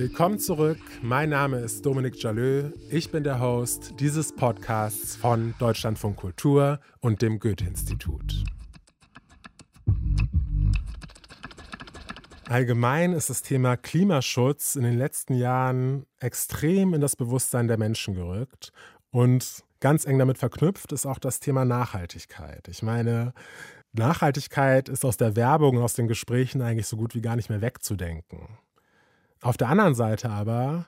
Willkommen zurück. Mein Name ist Dominik Jalö. Ich bin der Host dieses Podcasts von Deutschlandfunk Kultur und dem Goethe-Institut. Allgemein ist das Thema Klimaschutz in den letzten Jahren extrem in das Bewusstsein der Menschen gerückt. Und ganz eng damit verknüpft ist auch das Thema Nachhaltigkeit. Ich meine, Nachhaltigkeit ist aus der Werbung und aus den Gesprächen eigentlich so gut wie gar nicht mehr wegzudenken. Auf der anderen Seite aber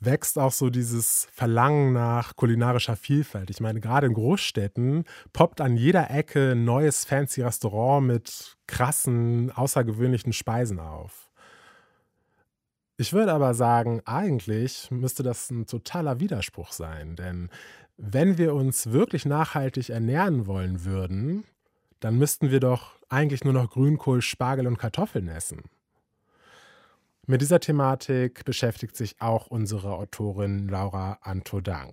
wächst auch so dieses Verlangen nach kulinarischer Vielfalt. Ich meine, gerade in Großstädten poppt an jeder Ecke ein neues fancy Restaurant mit krassen, außergewöhnlichen Speisen auf. Ich würde aber sagen, eigentlich müsste das ein totaler Widerspruch sein, denn wenn wir uns wirklich nachhaltig ernähren wollen würden, dann müssten wir doch eigentlich nur noch Grünkohl, Spargel und Kartoffeln essen. Mit dieser Thematik beschäftigt sich auch unsere Autorin Laura Antodang.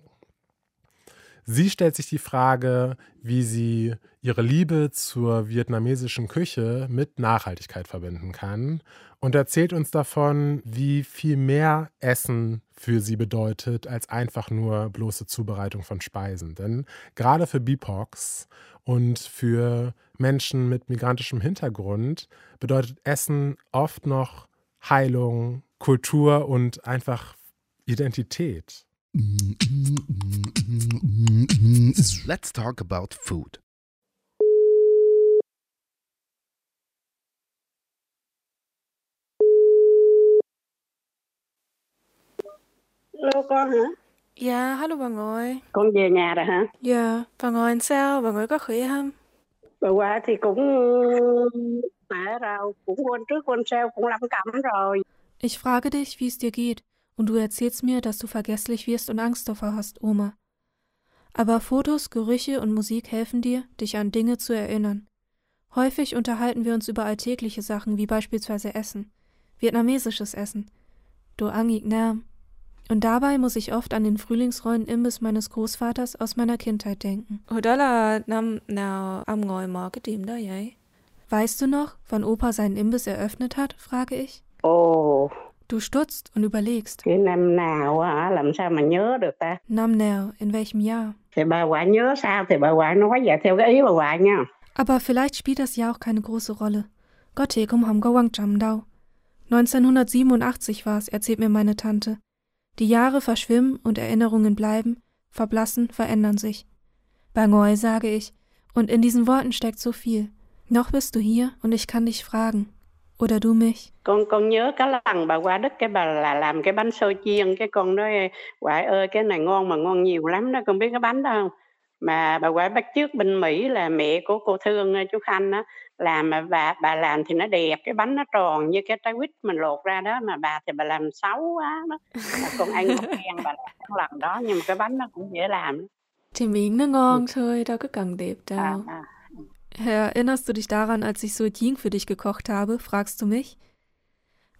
Sie stellt sich die Frage, wie sie ihre Liebe zur vietnamesischen Küche mit Nachhaltigkeit verbinden kann und erzählt uns davon, wie viel mehr Essen für sie bedeutet als einfach nur bloße Zubereitung von Speisen. Denn gerade für BIPOX und für Menschen mit migrantischem Hintergrund bedeutet Essen oft noch Heilung, Kultur und einfach Identität. Let's talk about food. Hello con hả? Dạ, hello bà Ngồi. Con về nhà rồi hả? Dạ, bà Ngồi sao? Bà Ngồi có khỏe không? Bà qua thì cũng Ich frage dich, wie es dir geht, und du erzählst mir, dass du vergesslich wirst und Angst davor hast, Oma. Aber Fotos, Gerüche und Musik helfen dir, dich an Dinge zu erinnern. Häufig unterhalten wir uns über alltägliche Sachen wie beispielsweise Essen, vietnamesisches Essen, Do Angik Nam. Und dabei muss ich oft an den frühlingsrollen Imbiss meines Großvaters aus meiner Kindheit denken. Weißt du noch, wann Opa seinen Imbiss eröffnet hat? frage ich. Ồ, Du stutzt und überlegst. năm nào hả? Làm sao mà nhớ được ta? Nam Nao, in welchem Jahr? Thì bà quả nhớ sao thì bà quả nói vậy theo cái ý bà quả nha. Aber vielleicht spielt das Jahr auch keine große Rolle. Gott, komm ham gawang cham dau. 1987 war's, erzählt mir meine Tante. Die Jahre verschwimmen und Erinnerungen bleiben, verblassen, verändern sich. Bangoi, sage ich, und in diesen Worten steckt so viel. Noch bist du hier und ich kann dich fragen. Oder du mich. Con con nhớ cái lần bà qua đất cái bà là làm cái bánh xôi chiên cái con nói quả ơi cái này ngon mà ngon nhiều lắm đó con biết cái bánh đó không? Mà bà quả bắt trước bên Mỹ là mẹ của cô Thương chú Khanh á làm mà bà bà làm thì nó đẹp cái bánh nó tròn như cái trái quýt mình lột ra đó mà bà thì bà làm xấu quá đó mà con ăn con khen bà làm lần đó nhưng mà cái bánh nó cũng dễ làm Thì miếng nó ngon thôi, đâu có cần đẹp đâu. à, à. Erinnerst du dich daran, als ich so Ying für dich gekocht habe? fragst du mich.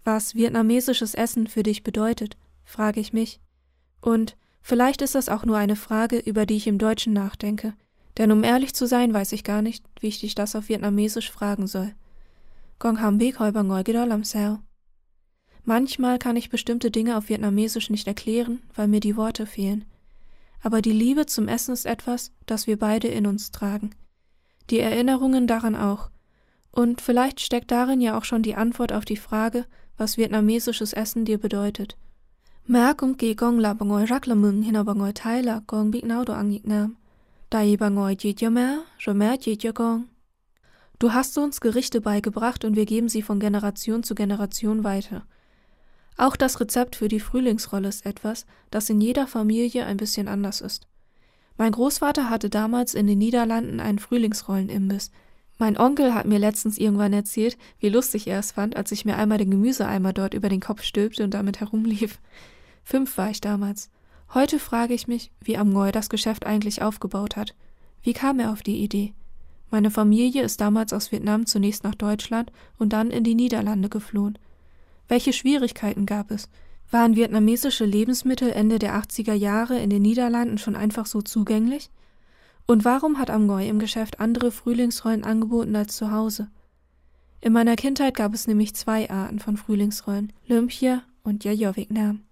Was vietnamesisches Essen für dich bedeutet, frage ich mich. Und vielleicht ist das auch nur eine Frage, über die ich im Deutschen nachdenke. Denn um ehrlich zu sein, weiß ich gar nicht, wie ich dich das auf Vietnamesisch fragen soll. Gong ham big hoi bang lam sao. Manchmal kann ich bestimmte Dinge auf Vietnamesisch nicht erklären, weil mir die Worte fehlen. Aber die Liebe zum Essen ist etwas, das wir beide in uns tragen. Die Erinnerungen daran auch. Und vielleicht steckt darin ja auch schon die Antwort auf die Frage, was vietnamesisches Essen dir bedeutet. Mẹ cũng kỳ con là bà ngồi rất là mừng khi nào bà ngồi thấy là con biết nấu Nam. Tại vì bà ngồi chỉ cho mẹ, rồi mẹ chỉ cho. Du hast uns Gerichte beigebracht und wir geben sie von Generation zu Generation weiter. Auch das Rezept für die Frühlingsrolle ist etwas, das in jeder Familie ein bisschen anders ist. Mein Großvater hatte damals in den Niederlanden einen Frühlingsrollenimbiss. Mein Onkel hat mir letztens irgendwann erzählt, wie lustig er es fand, als ich mir einmal den Gemüseeimer dort über den Kopf stülpte und damit herumlief. Fünf war ich damals. Heute frage ich mich, wie Amgoy das Geschäft eigentlich aufgebaut hat. Wie kam er auf die Idee? Meine Familie ist damals aus Vietnam zunächst nach Deutschland und dann in die Niederlande geflohen. Welche Schwierigkeiten gab es? Waren vietnamesische Lebensmittel Ende der 80er Jahre in den Niederlanden schon einfach so zugänglich? Und warum hat Amgoy im Geschäft andere Frühlingsrollen angeboten als zu Hause? In meiner Kindheit gab es nämlich zwei Arten von Frühlingsrollen, Lumpia und Yayo Vietnam.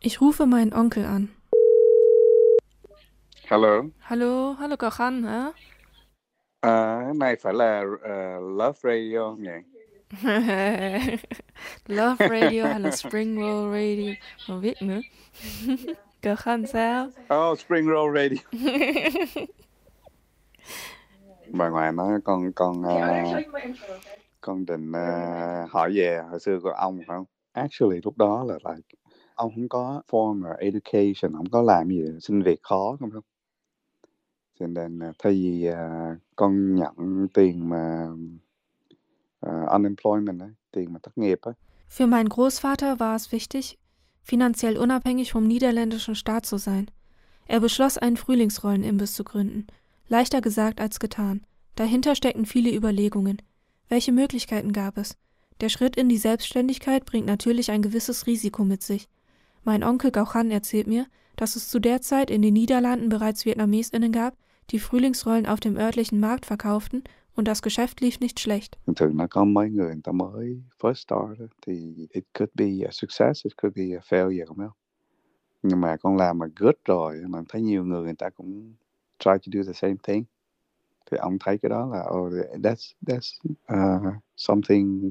Ich rufe meinen Onkel an. Hello. Hallo, hallo Khanh hả? À, cái này phải là Love Radio nhỉ? Love Radio hay là Spring Roll Radio? Không biết nữa. cậu Khanh sao? Oh, Spring Roll Radio. Bà ngoại nói con con ờ, con định ờ, hỏi về hồi xưa của ông phải không? Actually lúc đó là like ông không có formal education, không có làm gì xin việc khó không không? Cho nên là thay vì à, con nhận tiền mà à, unemployment ấy, tiền mà thất nghiệp Für meinen Großvater war es wichtig, finanziell unabhängig vom niederländischen Staat zu sein. Er beschloss, einen Frühlingsrollenimbiss zu gründen. Leichter gesagt als getan. Dahinter steckten viele Überlegungen. Welche Möglichkeiten gab es? Der Schritt in die Selbstständigkeit bringt natürlich ein gewisses Risiko mit sich. Mein Onkel Gauchan erzählt mir, dass es zu der Zeit in den Niederlanden bereits VietnamesInnen gab, die Frühlingsrollen auf dem örtlichen Markt verkauften und das Geschäft lief nicht schlecht. thường thường nó có mấy người người ta mới first start thì it could be a success, it could be a failure không biết? Nhưng mà con làm mà good rồi mà thấy nhiều người người ta cũng try to do the same thing thì ông thấy cái đó là oh that's that's uh, something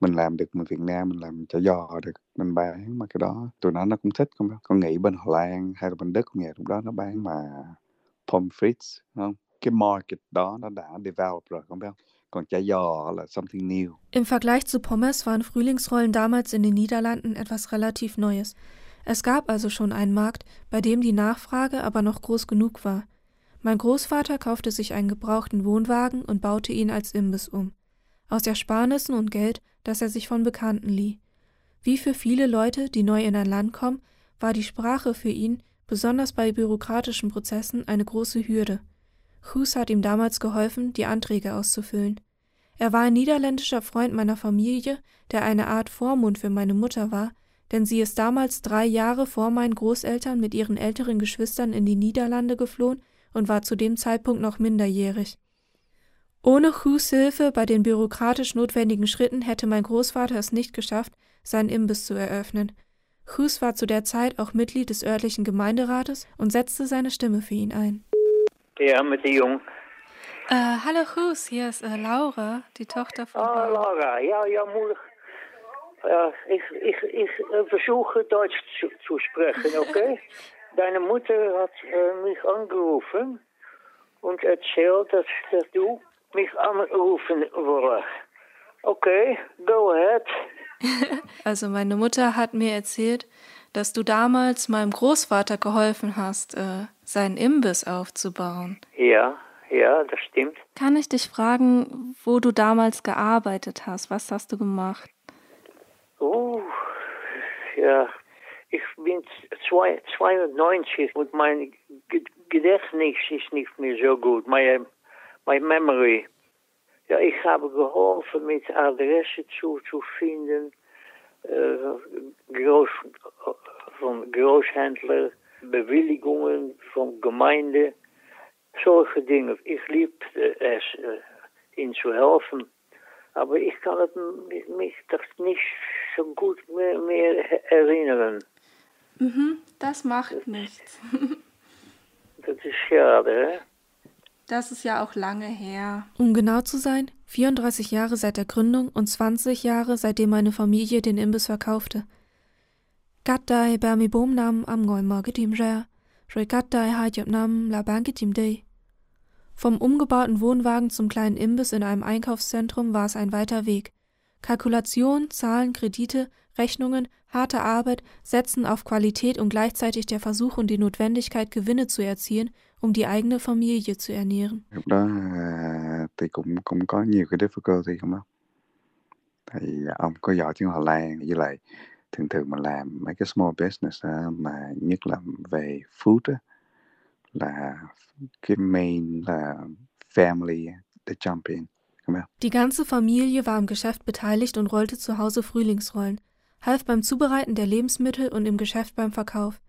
mình làm được mình Việt Nam mình làm cho giò được mình bán mà cái đó tụi nó nó cũng thích không con nghĩ bên Hà Lan hay là bên Đức cũng vậy lúc đó nó bán mà pommes frites không cái market đó nó đã develop rồi không biết còn chả giò là something new Im Vergleich zu Pommes waren Frühlingsrollen damals in den Niederlanden etwas relativ Neues. Es gab also schon einen Markt, bei dem die Nachfrage aber noch groß genug war. Mein Großvater kaufte sich einen gebrauchten Wohnwagen und baute ihn als Imbiss um. Aus Ersparnissen und Geld, das er sich von Bekannten lieh. Wie für viele Leute, die neu in ein Land kommen, war die Sprache für ihn, besonders bei bürokratischen Prozessen, eine große Hürde. Hus hat ihm damals geholfen, die Anträge auszufüllen. Er war ein niederländischer Freund meiner Familie, der eine Art Vormund für meine Mutter war, denn sie ist damals drei Jahre vor meinen Großeltern mit ihren älteren Geschwistern in die Niederlande geflohen und war zu dem Zeitpunkt noch minderjährig. Ohne Hus Hilfe bei den bürokratisch notwendigen Schritten hätte mein Großvater es nicht geschafft, seinen Imbiss zu eröffnen. Hus war zu der Zeit auch Mitglied des örtlichen Gemeinderates und setzte seine Stimme für ihn ein. Ja, mit der Jung. Äh, hallo Hus, hier ist äh, Laura, die Tochter von. Ah, Laura, ja, ja, moeilijk. Ja, ich, ich, ich äh, versuche Deutsch zu, zu sprechen, okay? Deine Mutter hat äh, mich angerufen und erzählt, dass, dass du mich anrufen wolltest. Okay, go ahead. Also meine Mutter hat mir erzählt, dass du damals meinem Großvater geholfen hast, äh, seinen Imbiss aufzubauen. Ja, ja, das stimmt. Kann ich dich fragen, wo du damals gearbeitet hast? Was hast du gemacht? Oh, ja, ich bin zwei, 92 und mein Ge- Gedächtnis ist nicht mehr so gut. Meine, my memory. Ja, ich habe geholfen, mit Adresse zu, zu finden, Groß, von Großhändler, Bewilligungen von Gemeinde, solche Dinge. Ich liebte es, äh, ihnen zu helfen. Aber ich kann es m- mich das nicht so gut mehr, mehr erinnern. Mhm, das macht nichts. Das ist schade? Das ist ja auch lange her. Um genau zu sein, 34 Jahre seit der Gründung und 20 Jahre seitdem meine Familie den Imbiss verkaufte. Cắt đây 34 năm âm ngồi mở cái tiệm ra, rồi cắt đây 20 năm là bán cái tiệm đi. Vom umgebauten Wohnwagen zum kleinen Imbiss in einem Einkaufszentrum war es ein weiter Weg. Kalkulation, Zahlen, Kredite, Rechnungen, harte Arbeit setzen auf Qualität und gleichzeitig der Versuch und die Notwendigkeit, Gewinne zu erzielen, um die eigene Familie zu ernähren. lúc đó à, thì cũng cũng có nhiều cái difficulty không không thì ông có giỏi tiếng Hà Lan với lại thường thường mà làm mấy cái small business á, mà nhất là về food á, là cái main là family the jump in. Die ganze Familie war im Geschäft beteiligt und rollte zu Hause Frühlingsrollen, half beim Zubereiten der Lebensmittel und im Geschäft beim Verkauf.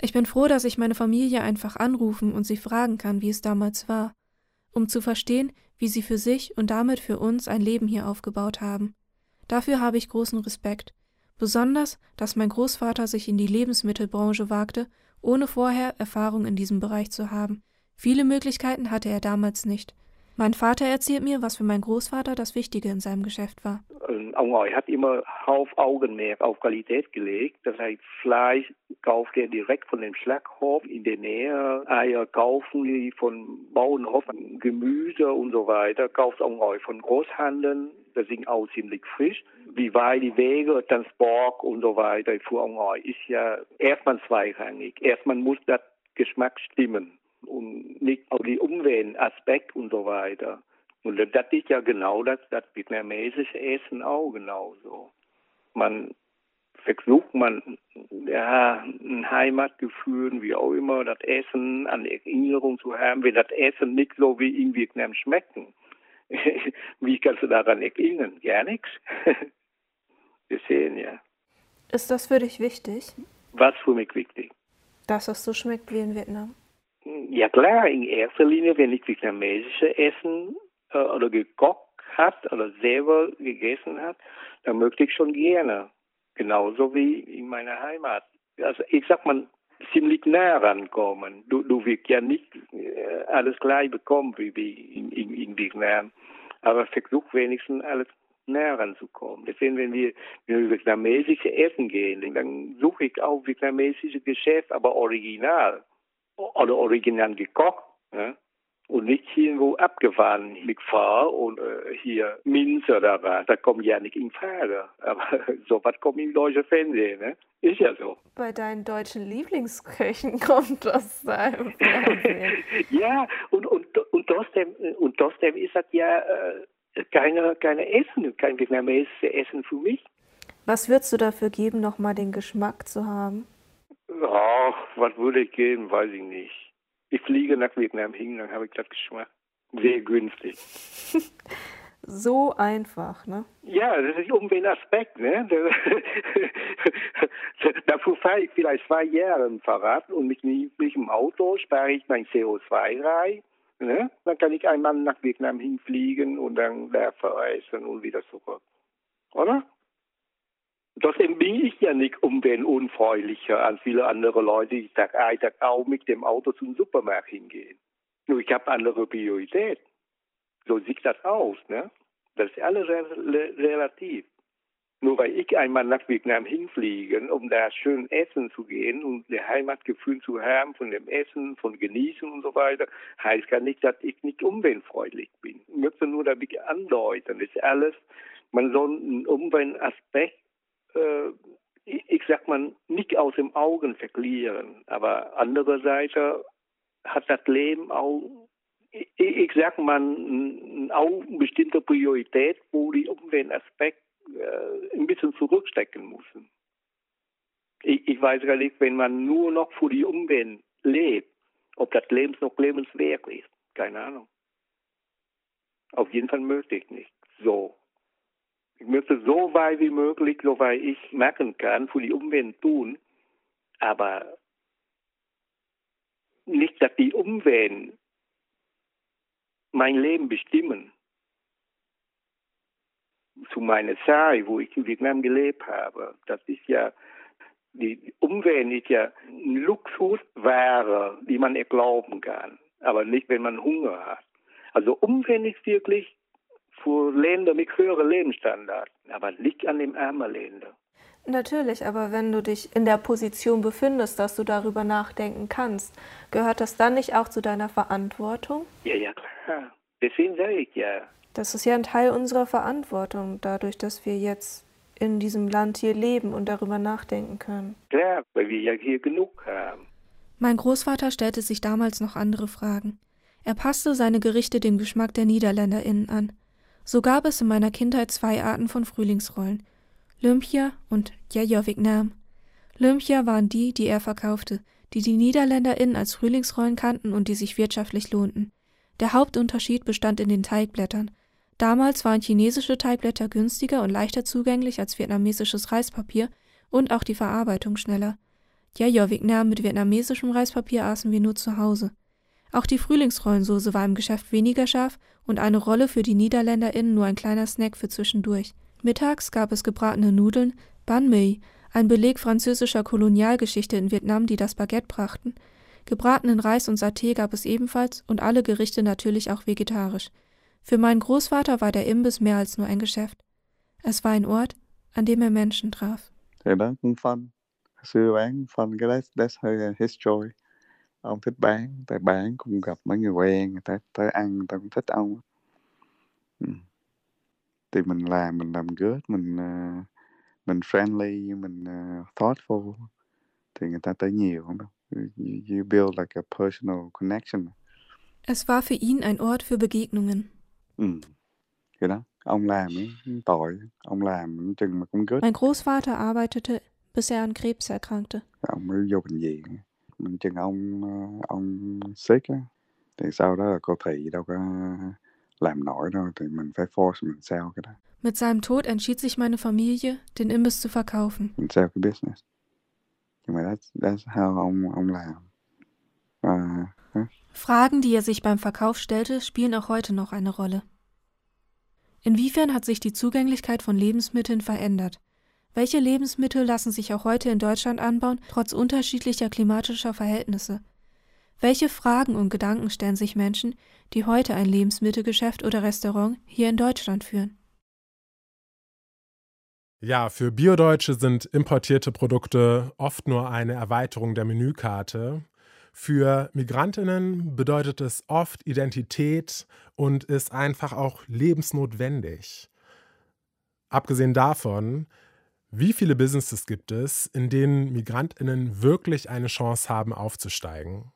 Ich bin froh, dass ich meine Familie einfach anrufen und sie fragen kann, wie es damals war, um zu verstehen, wie sie für sich und damit für uns ein Leben hier aufgebaut haben. Dafür habe ich großen Respekt, besonders, dass mein Großvater sich in die Lebensmittelbranche wagte, ohne vorher Erfahrung in diesem Bereich zu haben. Viele Möglichkeiten hatte er damals nicht. Mein Vater erzählt mir, was für meinen Großvater das Wichtige in seinem Geschäft war. Ông Ngòi hat immer Hauptaugenmerk auf Qualität gelegt. Das heißt, Fleisch kauft er direkt von dem Schlachthof in der Nähe. Eier kaufen die von Bauernhof, Gemüse und so weiter. Kauft Ông Ngòi von Großhandeln. Das sind auch ziemlich frisch. Wie weit die Wege, Transport und so weiter für Ông Ngòi ist ja erstmal zweirangig. Erstmal muss das Geschmack stimmen und nicht auch die Umweltaspekt und so weiter. Und das ist ja genau das, das vietnamesische Essen auch genauso. Man versucht man ja ein Heimatgefühl, wie auch immer, das Essen an Erinnerung zu haben, wenn das Essen nicht so wie in Vietnam schmecken. wie kannst du daran erinnern? Gar nichts. Wir sehen ja. Ist das für dich wichtig? Was für mich wichtig? Dass es so schmeckt wie in Vietnam. Ja klar, in erster Linie, wenn ich vietnamesische Essen äh, oder gekocht hat oder selber gegessen hat, dann möchte ich schon gerne. Genauso wie in meiner Heimat. Also ich sag mal, ziemlich nah rankommen. Du, du wirst ja nicht äh, alles gleich bekommen wie, wie in, in, in Vietnam. Aber versuch wenigstens alles näher ranzukommen. Deswegen, wenn wir, wenn wir vietnamesische Essen gehen, dann suche ich auch vietnamesische Geschäft, aber original oder original gekocht. Ne? Und nicht irgendwo abgefahren mit Fahr und äh, hier Minze oder was. Da kommt ja nicht in Frage. Aber sowas kommt im deutschen Fernsehen. Ne? Ist ja so. Bei deinen deutschen Lieblingsköchen kommt das Fernsehen. ja, und, und, und, trotzdem, und trotzdem ist das ja äh, keine, keine Essen, kein vietnamesisches Essen für mich. Was würdest du dafür geben, nochmal den Geschmack zu haben? Ach, was würde ich geben, weiß ich nicht. Ich fliege nach Vietnam hin, dann habe ich das Geschmack. Sehr günstig. so einfach, ne? Ja, das ist um den Aspekt, ne? Dafür fahre ich vielleicht zwei Jahre im Fahrrad und mit, mit dem Auto spare ich mein CO2 rein. Ne? Dann kann ich einmal nach Vietnam hinfliegen und dann da verreisen und wieder zurück. Oder? Trotzdem bin ich ja nicht umweltunfreundlicher als viele andere Leute, die Tag ein, Tag auch mit dem Auto zum Supermarkt hingehen. Nur ich habe andere Priorität. So sieht das aus, ne? Das ist alles relativ. Nur weil ich einmal nach Vietnam hinfliege, um da schön essen zu gehen und das Heimatgefühl zu haben von dem Essen, von Genießen und so weiter, heißt gar nicht, dass ich nicht umweltfreundlich bin. Ich möchte nur damit andeuten, das ist alles, man soll einen Umweltaspekt äh, ich sag mal, nicht aus dem Augen verlieren. Aber andererseits hat das Leben auch, ich, ich sag mal, auch eine bestimmte Priorität, wo die Umweltaspekt äh, ein bisschen zurückstecken müssen. Ich, ich weiß gar nicht, wenn man nur noch für die Umwelt lebt, ob das Leben noch lebenswert ist. Keine Ahnung. Auf jeden Fall möglich nicht. So. Ich möchte so weit wie möglich, so weit ich merken kann, für die Umwelt tun, aber nicht, dass die Umwelt mein Leben bestimmen. Zu meiner Zeit, wo ich in Vietnam gelebt habe, das ist ja, die Umwelt ist ja ein Luxusware, die man erlauben kann, aber nicht, wenn man Hunger hat. Also Umwelt ist wirklich für Länder mit höheren Lebensstandards, aber nicht an den armen Ländern. Natürlich, aber wenn du dich in der Position befindest, dass du darüber nachdenken kannst, gehört das dann nicht auch zu deiner Verantwortung? Ja, ja, klar. Deswegen sage ich ja. Das ist ja ein Teil unserer Verantwortung, dadurch, dass wir jetzt in diesem Land hier leben und darüber nachdenken können. Klar, weil wir ja hier genug haben. Mein Großvater stellte sich damals noch andere Fragen. Er passte seine Gerichte dem Geschmack der NiederländerInnen an. So gab es in meiner Kindheit zwei Arten von Frühlingsrollen. Lympia und Jaja Vietnam. Lympia waren die, die er verkaufte, die die NiederländerInnen als Frühlingsrollen kannten und die sich wirtschaftlich lohnten. Der Hauptunterschied bestand in den Teigblättern. Damals waren chinesische Teigblätter günstiger und leichter zugänglich als vietnamesisches Reispapier und auch die Verarbeitung schneller. Jaja Vietnam mit vietnamesischem Reispapier aßen wir nur zu Hause. Auch die Frühlingsrollensoße war im Geschäft weniger scharf und eine Rolle für die NiederländerInnen nur ein kleiner Snack für zwischendurch. Mittags gab es gebratene Nudeln, Banh Mi, ein Beleg französischer Kolonialgeschichte in Vietnam, die das Baguette brachten. Gebratenen Reis und Saté gab es ebenfalls und alle Gerichte natürlich auch vegetarisch. Für meinen Großvater war der Imbiss mehr als nur ein Geschäft. Es war ein Ort, an dem er Menschen traf. Fun. Xưa bán fun cái that's, that's her history. Ông thích bán, tại bán cũng gặp mấy người quen, người ta tới ăn, người ta cũng thích ông. Ừ. Thì mình làm, mình làm good, mình uh, mình friendly, mình uh, thoughtful thì người ta tới nhiều không đâu. You, you build like a personal connection. Es war für ihn ein Ort für Begegnungen. Ừ. Cái đó, ông làm ấy, tội, ông làm chừng mà cũng good. Mein Großvater arbeitete, bis er an Krebs erkrankte. Ông mới vô bệnh viện. Mình chừng ông ông sick á, thì sau đó là cô thị đâu có làm nổi đâu, thì mình phải force mình sell cái đó. Mit seinem Tod entschied sich meine Familie, den Imbiss zu verkaufen. Mình sell cái business. Nhưng mà that's, that's how ông ông làm. Uh, Fragen, die er sich beim Verkauf stellte, spielen auch heute noch eine Rolle. Inwiefern hat sich die Zugänglichkeit von Lebensmitteln verändert? Welche Lebensmittel lassen sich auch heute in Deutschland anbauen, trotz unterschiedlicher klimatischer Verhältnisse? Welche Fragen und Gedanken stellen sich Menschen, die heute ein Lebensmittelgeschäft oder Restaurant hier in Deutschland führen? Ja, für Biodeutsche sind importierte Produkte oft nur eine Erweiterung der Menükarte. Für Migrantinnen bedeutet es oft Identität und ist einfach auch lebensnotwendig. Abgesehen davon, wie viele Businesses gibt es, in denen Migrantinnen wirklich eine Chance haben aufzusteigen?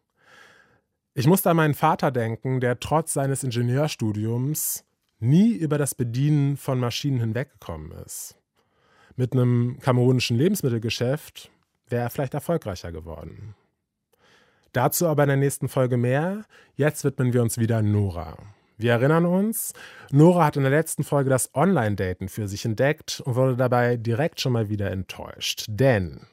Ich musste an meinen Vater denken, der trotz seines Ingenieurstudiums nie über das Bedienen von Maschinen hinweggekommen ist. Mit einem kamerunischen Lebensmittelgeschäft wäre er vielleicht erfolgreicher geworden. Dazu aber in der nächsten Folge mehr. Jetzt widmen wir uns wieder Nora. Wir erinnern uns, Nora hat in der letzten Folge das Online-Daten für sich entdeckt und wurde dabei direkt schon mal wieder enttäuscht. Denn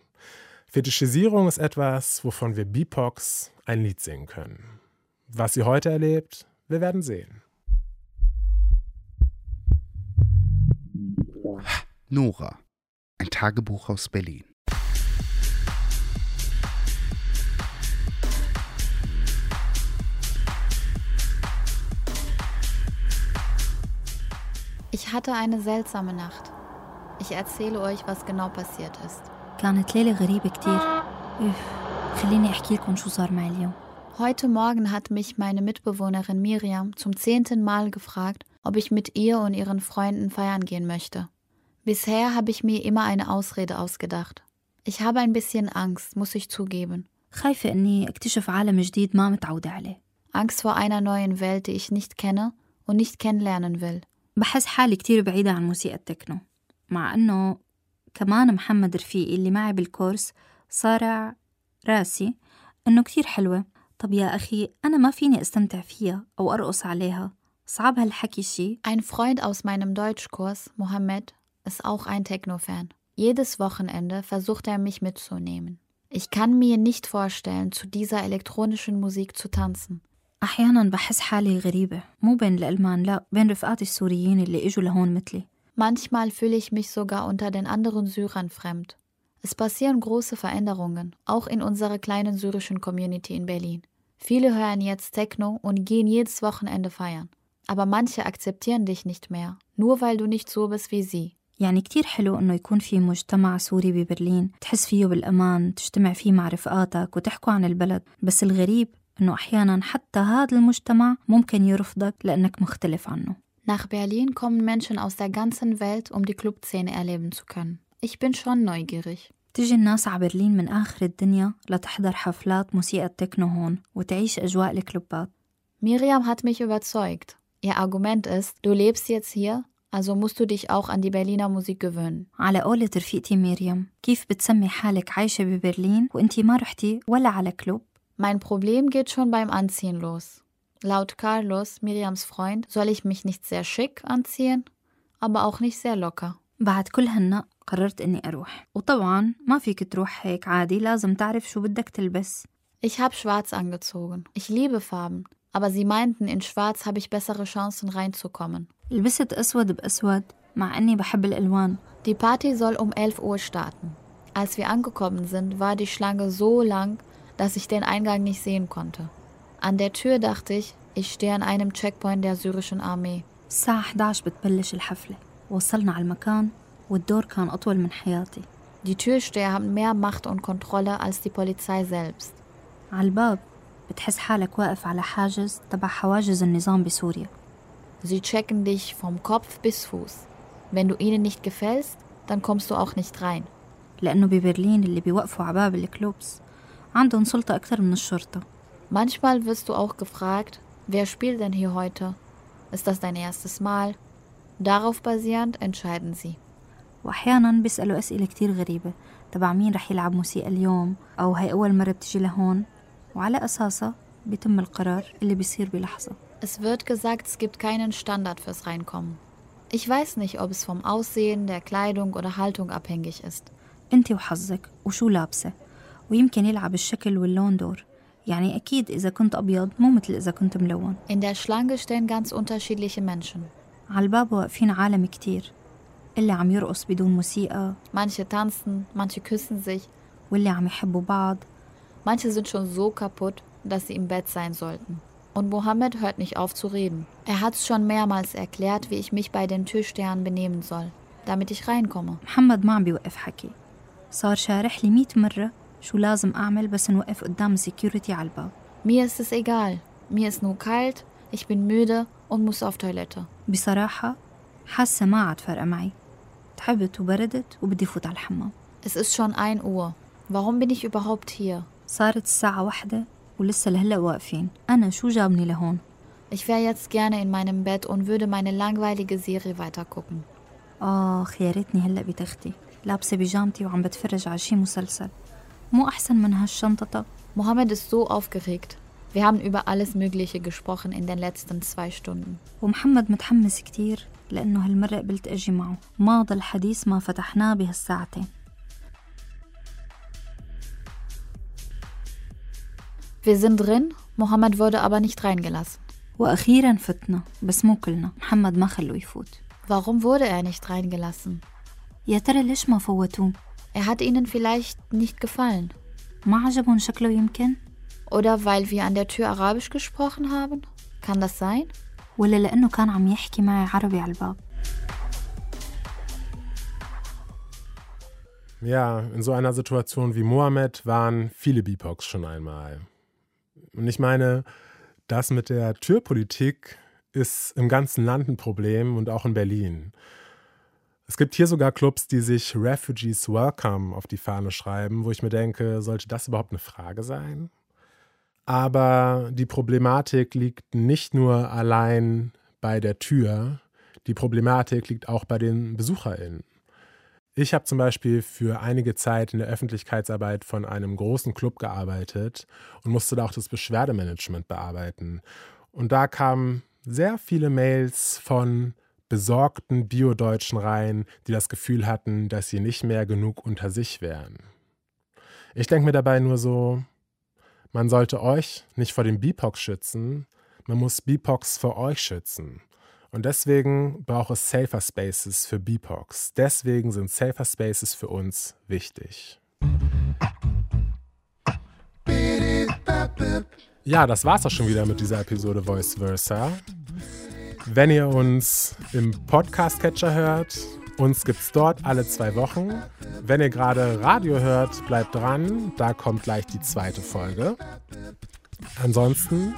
Fetischisierung ist etwas, wovon wir BIPOX ein Lied singen können. Was sie heute erlebt, wir werden sehen. Nora, ein Tagebuch aus Berlin. Ich hatte eine seltsame Nacht. Ich erzähle euch, was genau passiert ist. كانت ليلة غريبة كتير إف خليني أحكي لكم شو صار معي اليوم Heute Morgen hat mich meine Mitbewohnerin Miriam zum zehnten Mal gefragt, ob ich mit ihr und ihren Freunden feiern gehen möchte. Bisher habe ich mir immer eine Ausrede ausgedacht. Ich habe ein bisschen Angst, muss ich zugeben. خايفة إني أكتشف عالم جديد ما متعودة عليه Angst vor einer neuen Welt, die ich nicht kenne und nicht kennenlernen will. بحس حالي كتير بعيدة عن موسيقى التكنو مع أنه كمان محمد رفيقي اللي معي بالكورس صارع راسي أنه كتير حلوة طب يا أخي أنا ما فيني أستمتع فيها أو أرقص عليها صعب هالحكي شي Ein Freund aus meinem Deutschkurs, Mohammed, ist auch ein Techno-Fan. Jedes Wochenende versucht er mich mitzunehmen. Ich kann mir nicht vorstellen, zu dieser elektronischen Musik zu tanzen. أحيانا بحس حالي غريبة مو بين الألمان لا بين رفقاتي السوريين اللي إجوا لهون مثلي Manchmal fühle ich mich sogar unter den anderen Syrern fremd. Es passieren große Veränderungen, auch in unserer kleinen syrischen Community in Berlin. Viele hören jetzt Techno und gehen jedes Wochenende feiern. Aber manche akzeptieren dich nicht mehr, nur weil du nicht so bist wie sie. يعني كتير حلو إنه يكون في مجتمع سوري ببرلين تحس فيه بالأمان تجتمع فيه مع رفقاتك وتحكوا عن البلد بس الغريب إنه أحيانا حتى هذا المجتمع ممكن يرفضك لأنك مختلف عنه Nach Berlin kommen Menschen aus der ganzen Welt, um die Clubszene erleben zu können. Ich bin schon neugierig. تجي الناس على برلين من آخر الدنيا لتحضر حفلات موسيقى التكنو هون وتعيش أجواء الكلوبات Miriam hat mich überzeugt. Ihr Argument ist, du lebst jetzt hier, Also musst du dich auch an die Berliner Musik gewöhnen. على قولة رفيقتي مريم كيف بتسمي حالك عايشة ببرلين وانتي ما رحتي ولا على كلوب Mein Problem geht schon beim Anziehen los. Laut Carlos, Miriams Freund, soll ich mich nicht sehr schick anziehen, aber auch nicht sehr locker. بعد كل هالنق قررت اني اروح وطبعا ما فيك تروح هيك عادي لازم تعرف شو بدك تلبس Ich habe schwarz angezogen. Ich liebe Farben. Aber sie meinten, in schwarz habe ich bessere Chancen reinzukommen. لبست اسود باسود مع اني بحب الالوان Die Party soll um 11 Uhr starten. Als wir angekommen sind, war die Schlange so lang, dass ich den Eingang nicht sehen konnte. An der Tür dachte ich, ich stehe an einem Checkpoint der syrischen Armee. الساعة 11 بتبلش الحفلة وصلنا على المكان والدور كان أطول من حياتي Die Türsteher haben mehr Macht und Kontrolle als die Polizei selbst. على الباب بتحس حالك واقف على حاجز تبع حواجز النظام بسوريا Sie checken dich vom Kopf bis Fuß. Wenn du ihnen nicht gefällst, dann kommst du auch nicht rein. لأنه ببرلين اللي بيوقفوا على باب الكلوبس عندهم سلطة أكثر من الشرطة Manchmal wirst du auch gefragt, wer spielt denn hier heute? Ist das dein erstes Mal? Darauf basierend entscheiden sie. وأحيانا بيسألوا أسئلة كتير غريبة تبع مين رح يلعب موسيقى اليوم أو هي أول مرة بتجي لهون وعلى أساسها بيتم القرار اللي بيصير بلحظة Es wird gesagt, es gibt keinen Standard fürs Reinkommen. Ich weiß nicht, ob es vom Aussehen, der Kleidung oder Haltung abhängig ist. أنت وحظك وشو لابسة ويمكن يلعب الشكل واللون دور يعني أكيد إذا كنت أبيض مو مثل إذا كنت ملون In der Schlange stehen ganz unterschiedliche Menschen. على الباب واقفين عالم كتير اللي عم يرقص بدون موسيقى Manche tanzen, manche küssen sich, واللي عم يحبوا بعض manche sind schon so kaputt, dass sie im Bett sein sollten. Und Mohammed hört nicht auf zu reden. Er hat es schon mehrmals erklärt, wie ich mich bei den Türstern benehmen soll, damit ich reinkomme. محمد ما عم بيوقف حكي صار شارح لي مئة مرة شو لازم أعمل بس نوقف قدام السكيورتي على الباب Mir ist es egal. Mir ist nur kalt, ich bin müde und muss auf Toilette. بصراحة حاسة ما عاد فارقة معي تعبت وبردت وبدي فوت على الحمام Es ist schon 1 Uhr. Warum bin ich überhaupt hier? صارت الساعة واحدة ولسه لهلأ واقفين أنا شو جابني لهون Ich wäre jetzt gerne in meinem Bett und würde meine langweilige Serie weitergucken. آخ يا ريتني هلأ بتختي لابسة بيجامتي وعم بتفرج على شي مسلسل مو أحسن من هالشنطة Mohammed ist so aufgeregt. Wir haben über alles Mögliche gesprochen in den letzten zwei Stunden. ومحمد متحمس كتير لأنه هالمرة قبلت أجي معه ما ضل حديث ما فتحناه بهالساعتين Wir sind drin, Mohammed wurde aber nicht reingelassen. وأخيرا فتنا بس مو كلنا محمد ما خلوه يفوت Warum wurde er nicht reingelassen? يا ترى ليش ما فوتوه Er hat ihnen vielleicht nicht gefallen. ما عجبهم شكله يمكن Oder weil wir an der Tür Arabisch gesprochen haben? Kann das sein? ولا لأنه كان عم يحكي معي عربي على الباب Ja, in so einer Situation wie Mohammed waren viele BIPOX schon einmal. Und ich meine, das mit der Türpolitik ist im ganzen Land ein Problem und auch in Berlin. Es gibt hier sogar Clubs, die sich Refugees Welcome auf die Fahne schreiben, wo ich mir denke, sollte das überhaupt eine Frage sein? Aber die Problematik liegt nicht nur allein bei der Tür, die Problematik liegt auch bei den BesucherInnen. Ich habe zum Beispiel für einige Zeit in der Öffentlichkeitsarbeit von einem großen Club gearbeitet und musste da auch das Beschwerdemanagement bearbeiten. Und da kamen sehr viele Mails von besorgten Biodeutschen rein, die das Gefühl hatten, dass sie nicht mehr genug unter sich wären. Ich denke mir dabei nur so, man sollte euch nicht vor dem BIPOX schützen, man muss BIPOX vor euch schützen. Und deswegen braucht es Safer Spaces für BIPOX. Deswegen sind Safer Spaces für uns wichtig. Ja, das war's auch schon wieder mit dieser Episode Voice Versa. Wenn ihr uns im Podcast-Catcher hört, uns gibt's dort alle zwei Wochen. Wenn ihr gerade Radio hört, bleibt dran, da kommt gleich die zweite Folge. Ansonsten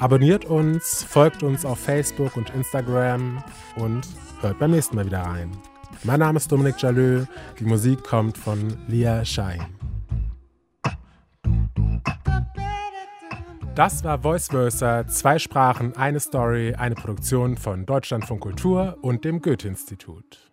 abonniert uns, folgt uns auf Facebook und Instagram und hört beim nächsten Mal wieder rein. Mein Name ist Dominik Jalö, die Musik kommt von Lia Schein. Das war Voice Versa, zwei Sprachen, eine Story, eine Produktion von Deutschlandfunk Kultur und dem Goethe-Institut.